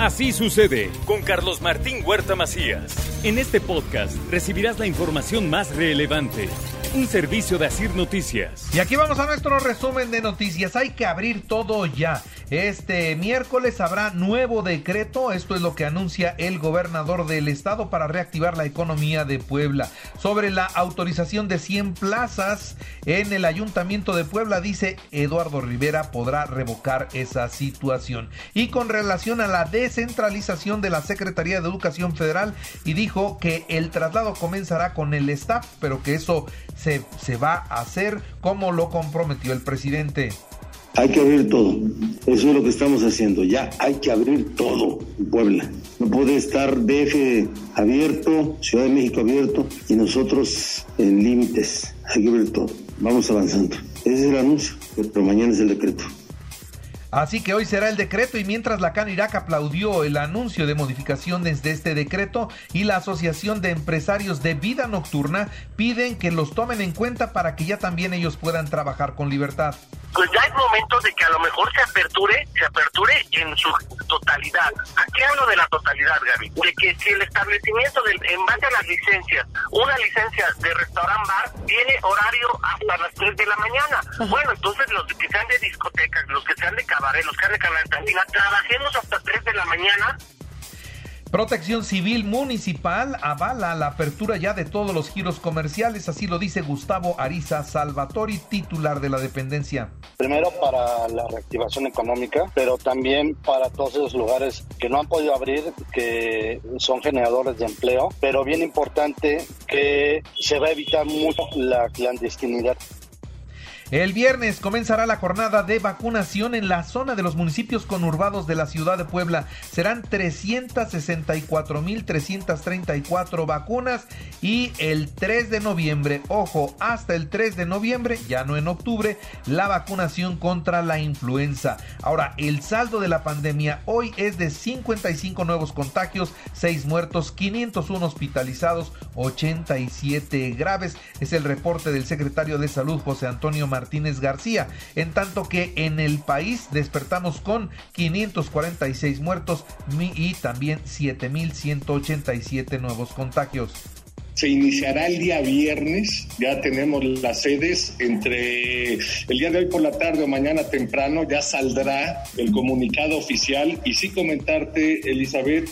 Así sucede con Carlos Martín Huerta Macías. En este podcast recibirás la información más relevante un servicio de Asir Noticias. Y aquí vamos a nuestro resumen de noticias. Hay que abrir todo ya. Este miércoles habrá nuevo decreto, esto es lo que anuncia el gobernador del estado para reactivar la economía de Puebla. Sobre la autorización de 100 plazas en el ayuntamiento de Puebla, dice Eduardo Rivera, podrá revocar esa situación. Y con relación a la descentralización de la Secretaría de Educación Federal, y dijo que el traslado comenzará con el staff, pero que eso se, se va a hacer como lo comprometió el presidente. Hay que abrir todo. Eso es lo que estamos haciendo. Ya hay que abrir todo Puebla. No puede estar DF abierto, Ciudad de México abierto y nosotros en límites. Hay que abrir todo. Vamos avanzando. Ese es el anuncio, pero mañana es el decreto. Así que hoy será el decreto y mientras la Canirac aplaudió el anuncio de modificaciones de este decreto y la Asociación de Empresarios de Vida Nocturna piden que los tomen en cuenta para que ya también ellos puedan trabajar con libertad. Pues ya es momento de que a lo mejor se aperture, se aperture en su totalidad. ¿A qué hablo de la totalidad, Gaby? De que si el establecimiento, del, en base a las licencias, una licencia de restaurant bar tiene horario hasta las 3 de la mañana. Bueno, entonces los que sean de discotecas, los que sean de cabaret, los que sean de cantina, trabajemos hasta 3 de la mañana Protección Civil Municipal avala la apertura ya de todos los giros comerciales, así lo dice Gustavo Ariza Salvatori, titular de la dependencia. Primero para la reactivación económica, pero también para todos esos lugares que no han podido abrir, que son generadores de empleo, pero bien importante que se va a evitar mucho la clandestinidad. El viernes comenzará la jornada de vacunación en la zona de los municipios conurbados de la ciudad de Puebla. Serán 364.334 vacunas y el 3 de noviembre, ojo, hasta el 3 de noviembre, ya no en octubre, la vacunación contra la influenza. Ahora, el saldo de la pandemia hoy es de 55 nuevos contagios, 6 muertos, 501 hospitalizados, 87 graves. Es el reporte del secretario de Salud José Antonio Martínez Martínez García, en tanto que en el país despertamos con 546 muertos y también 7.187 nuevos contagios. Se iniciará el día viernes, ya tenemos las sedes, entre el día de hoy por la tarde o mañana temprano ya saldrá el comunicado oficial y sí comentarte, Elizabeth,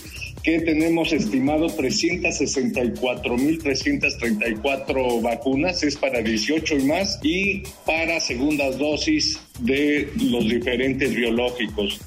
que tenemos estimado 364.334 vacunas, es para 18 y más, y para segundas dosis de los diferentes biológicos.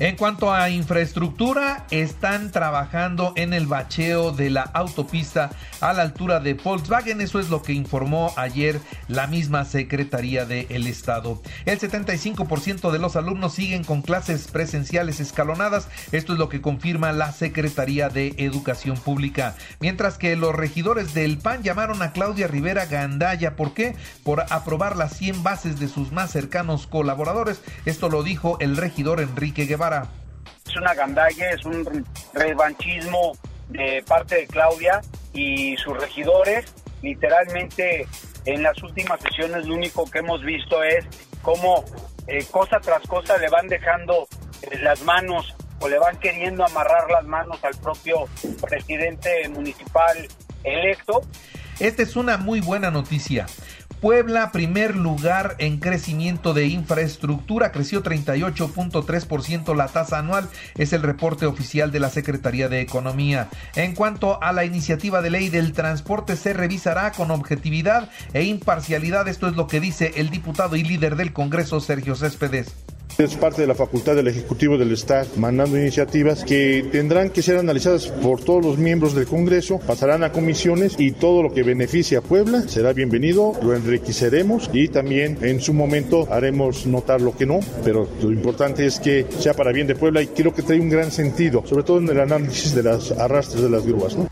En cuanto a infraestructura, están trabajando en el bacheo de la autopista a la altura de Volkswagen. Eso es lo que informó ayer la misma Secretaría del Estado. El 75% de los alumnos siguen con clases presenciales escalonadas. Esto es lo que confirma la Secretaría de Educación Pública. Mientras que los regidores del PAN llamaron a Claudia Rivera Gandaya. ¿Por qué? Por aprobar las 100 bases de sus más cercanos colaboradores. Esto lo dijo el regidor Enrique Guevara. Es una gandalla, es un revanchismo de parte de Claudia y sus regidores. Literalmente en las últimas sesiones lo único que hemos visto es cómo eh, cosa tras cosa le van dejando eh, las manos o le van queriendo amarrar las manos al propio presidente municipal electo. Esta es una muy buena noticia Puebla, primer lugar en crecimiento de infraestructura, creció 38.3% la tasa anual, es el reporte oficial de la Secretaría de Economía. En cuanto a la iniciativa de ley del transporte, se revisará con objetividad e imparcialidad, esto es lo que dice el diputado y líder del Congreso, Sergio Céspedes. Es parte de la facultad del Ejecutivo del Estado mandando iniciativas que tendrán que ser analizadas por todos los miembros del Congreso, pasarán a comisiones y todo lo que beneficie a Puebla será bienvenido, lo enriqueceremos y también en su momento haremos notar lo que no, pero lo importante es que sea para bien de Puebla y creo que trae un gran sentido, sobre todo en el análisis de las arrastres de las grúas. ¿no?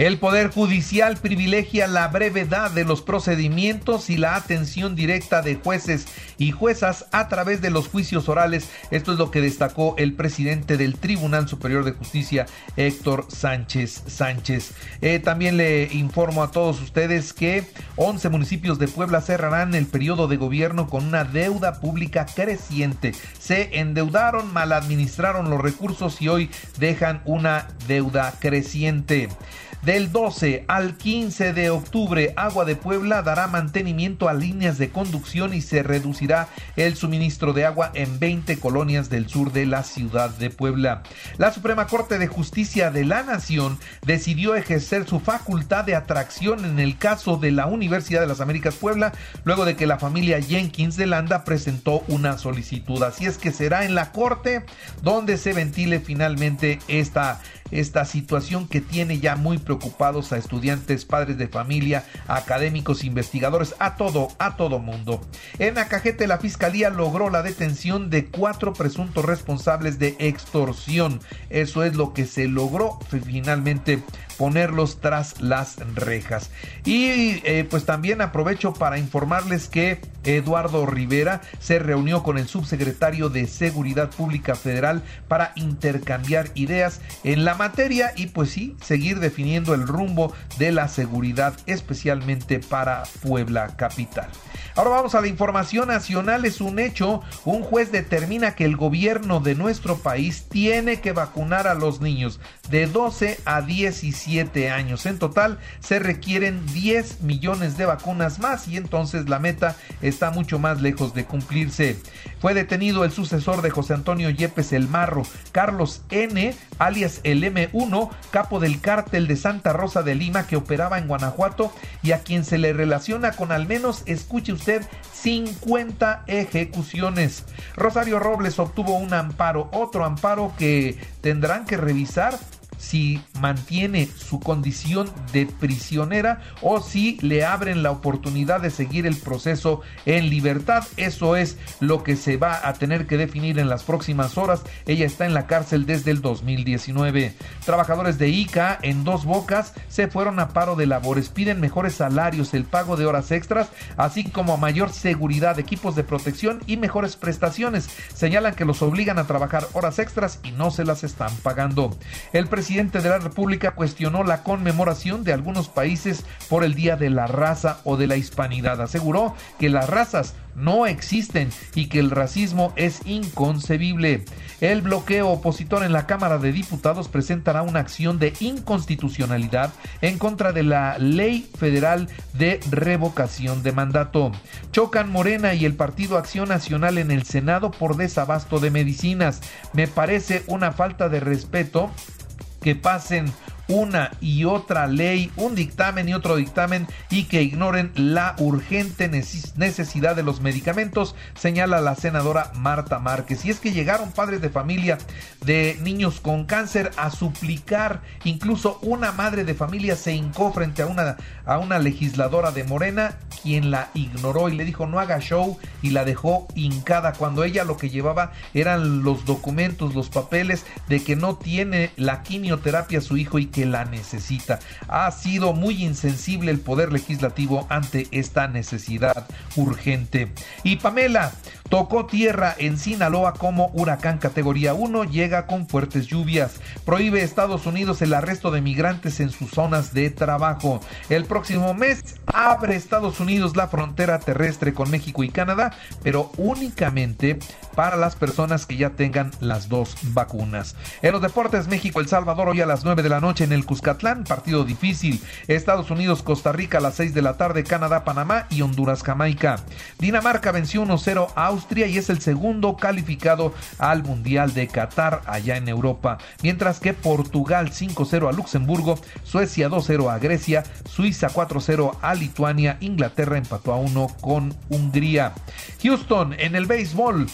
El Poder Judicial privilegia la brevedad de los procedimientos y la atención directa de jueces y juezas a través de los juicios orales. Esto es lo que destacó el presidente del Tribunal Superior de Justicia, Héctor Sánchez Sánchez. Eh, también le informo a todos ustedes que 11 municipios de Puebla cerrarán el periodo de gobierno con una deuda pública creciente. Se endeudaron, mal administraron los recursos y hoy dejan una deuda creciente. Del 12 al 15 de octubre, Agua de Puebla dará mantenimiento a líneas de conducción y se reducirá el suministro de agua en 20 colonias del sur de la ciudad de Puebla. La Suprema Corte de Justicia de la Nación decidió ejercer su facultad de atracción en el caso de la Universidad de las Américas Puebla, luego de que la familia Jenkins de Landa presentó una solicitud. Así es que será en la Corte donde se ventile finalmente esta esta situación que tiene ya muy preocupados a estudiantes, padres de familia, académicos, investigadores, a todo, a todo mundo. En Acajete la fiscalía logró la detención de cuatro presuntos responsables de extorsión. Eso es lo que se logró finalmente ponerlos tras las rejas. Y eh, pues también aprovecho para informarles que Eduardo Rivera se reunió con el subsecretario de Seguridad Pública Federal para intercambiar ideas en la materia y pues sí, seguir definiendo el rumbo de la seguridad especialmente para Puebla Capital. Ahora vamos a la información nacional. Es un hecho. Un juez determina que el gobierno de nuestro país tiene que vacunar a los niños de 12 a 17 años. En total se requieren 10 millones de vacunas más y entonces la meta está mucho más lejos de cumplirse. Fue detenido el sucesor de José Antonio Yepes el Marro, Carlos N., alias el M1, capo del cártel de Santa Rosa de Lima que operaba en Guanajuato y a quien se le relaciona con al menos, escuche usted, 50 ejecuciones. Rosario Robles obtuvo un amparo, otro amparo que tendrán que revisar si mantiene su condición de prisionera o si le abren la oportunidad de seguir el proceso en libertad. Eso es lo que se va a tener que definir en las próximas horas. Ella está en la cárcel desde el 2019. Trabajadores de ICA en dos bocas se fueron a paro de labores. Piden mejores salarios, el pago de horas extras, así como mayor seguridad, equipos de protección y mejores prestaciones. Señalan que los obligan a trabajar horas extras y no se las están pagando. El presidente presidente de la República cuestionó la conmemoración de algunos países por el Día de la Raza o de la Hispanidad. Aseguró que las razas no existen y que el racismo es inconcebible. El bloqueo opositor en la Cámara de Diputados presentará una acción de inconstitucionalidad en contra de la Ley Federal de Revocación de Mandato. Chocan Morena y el Partido Acción Nacional en el Senado por desabasto de medicinas. Me parece una falta de respeto que pasen una y otra ley, un dictamen y otro dictamen y que ignoren la urgente necesidad de los medicamentos, señala la senadora Marta Márquez. Y es que llegaron padres de familia de niños con cáncer a suplicar, incluso una madre de familia se hincó frente a una, a una legisladora de Morena, quien la ignoró y le dijo no haga show y la dejó hincada cuando ella lo que llevaba eran los documentos, los papeles de que no tiene la quimioterapia su hijo y que la necesita. Ha sido muy insensible el poder legislativo ante esta necesidad urgente. Y Pamela tocó tierra en Sinaloa como huracán categoría 1, llega con fuertes lluvias. Prohíbe Estados Unidos el arresto de migrantes en sus zonas de trabajo. El próximo mes abre Estados Unidos la frontera terrestre con México y Canadá, pero únicamente para las personas que ya tengan las dos vacunas. En los deportes, México, El Salvador hoy a las 9 de la noche en el Cuscatlán, partido difícil. Estados Unidos, Costa Rica a las 6 de la tarde, Canadá, Panamá y Honduras, Jamaica. Dinamarca venció 1-0 a Austria y es el segundo calificado al Mundial de Qatar allá en Europa. Mientras que Portugal 5-0 a Luxemburgo, Suecia 2-0 a Grecia, Suiza 4-0 a Lituania, Inglaterra empató a 1 con Hungría. Houston en el béisbol.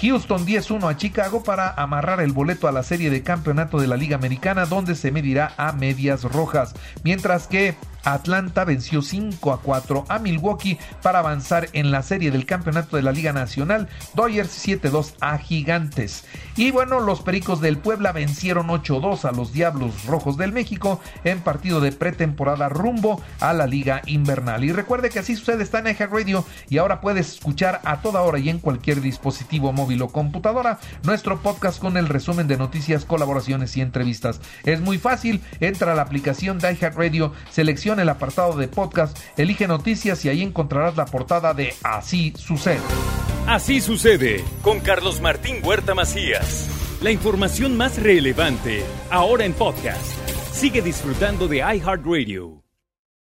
Houston 10-1 a Chicago para amarrar el boleto a la serie de campeonato de la Liga Americana donde se medirá a medias rojas. Mientras que Atlanta venció 5 a 4 a Milwaukee para avanzar en la serie del campeonato de la Liga Nacional. Dodgers 7-2 a Gigantes. Y bueno, los Pericos del Puebla vencieron 8-2 a los Diablos Rojos del México en partido de pretemporada rumbo a la Liga Invernal. Y recuerde que así sucede está en Radio y ahora puedes escuchar a toda hora y en cualquier dispositivo móvil o computadora nuestro podcast con el resumen de noticias, colaboraciones y entrevistas. Es muy fácil, entra a la aplicación de Radio, selecciona el apartado de podcast, elige noticias y ahí encontrarás la portada de Así sucede. Así sucede con Carlos Martín Huerta Macías. La información más relevante ahora en podcast. Sigue disfrutando de iHeartRadio.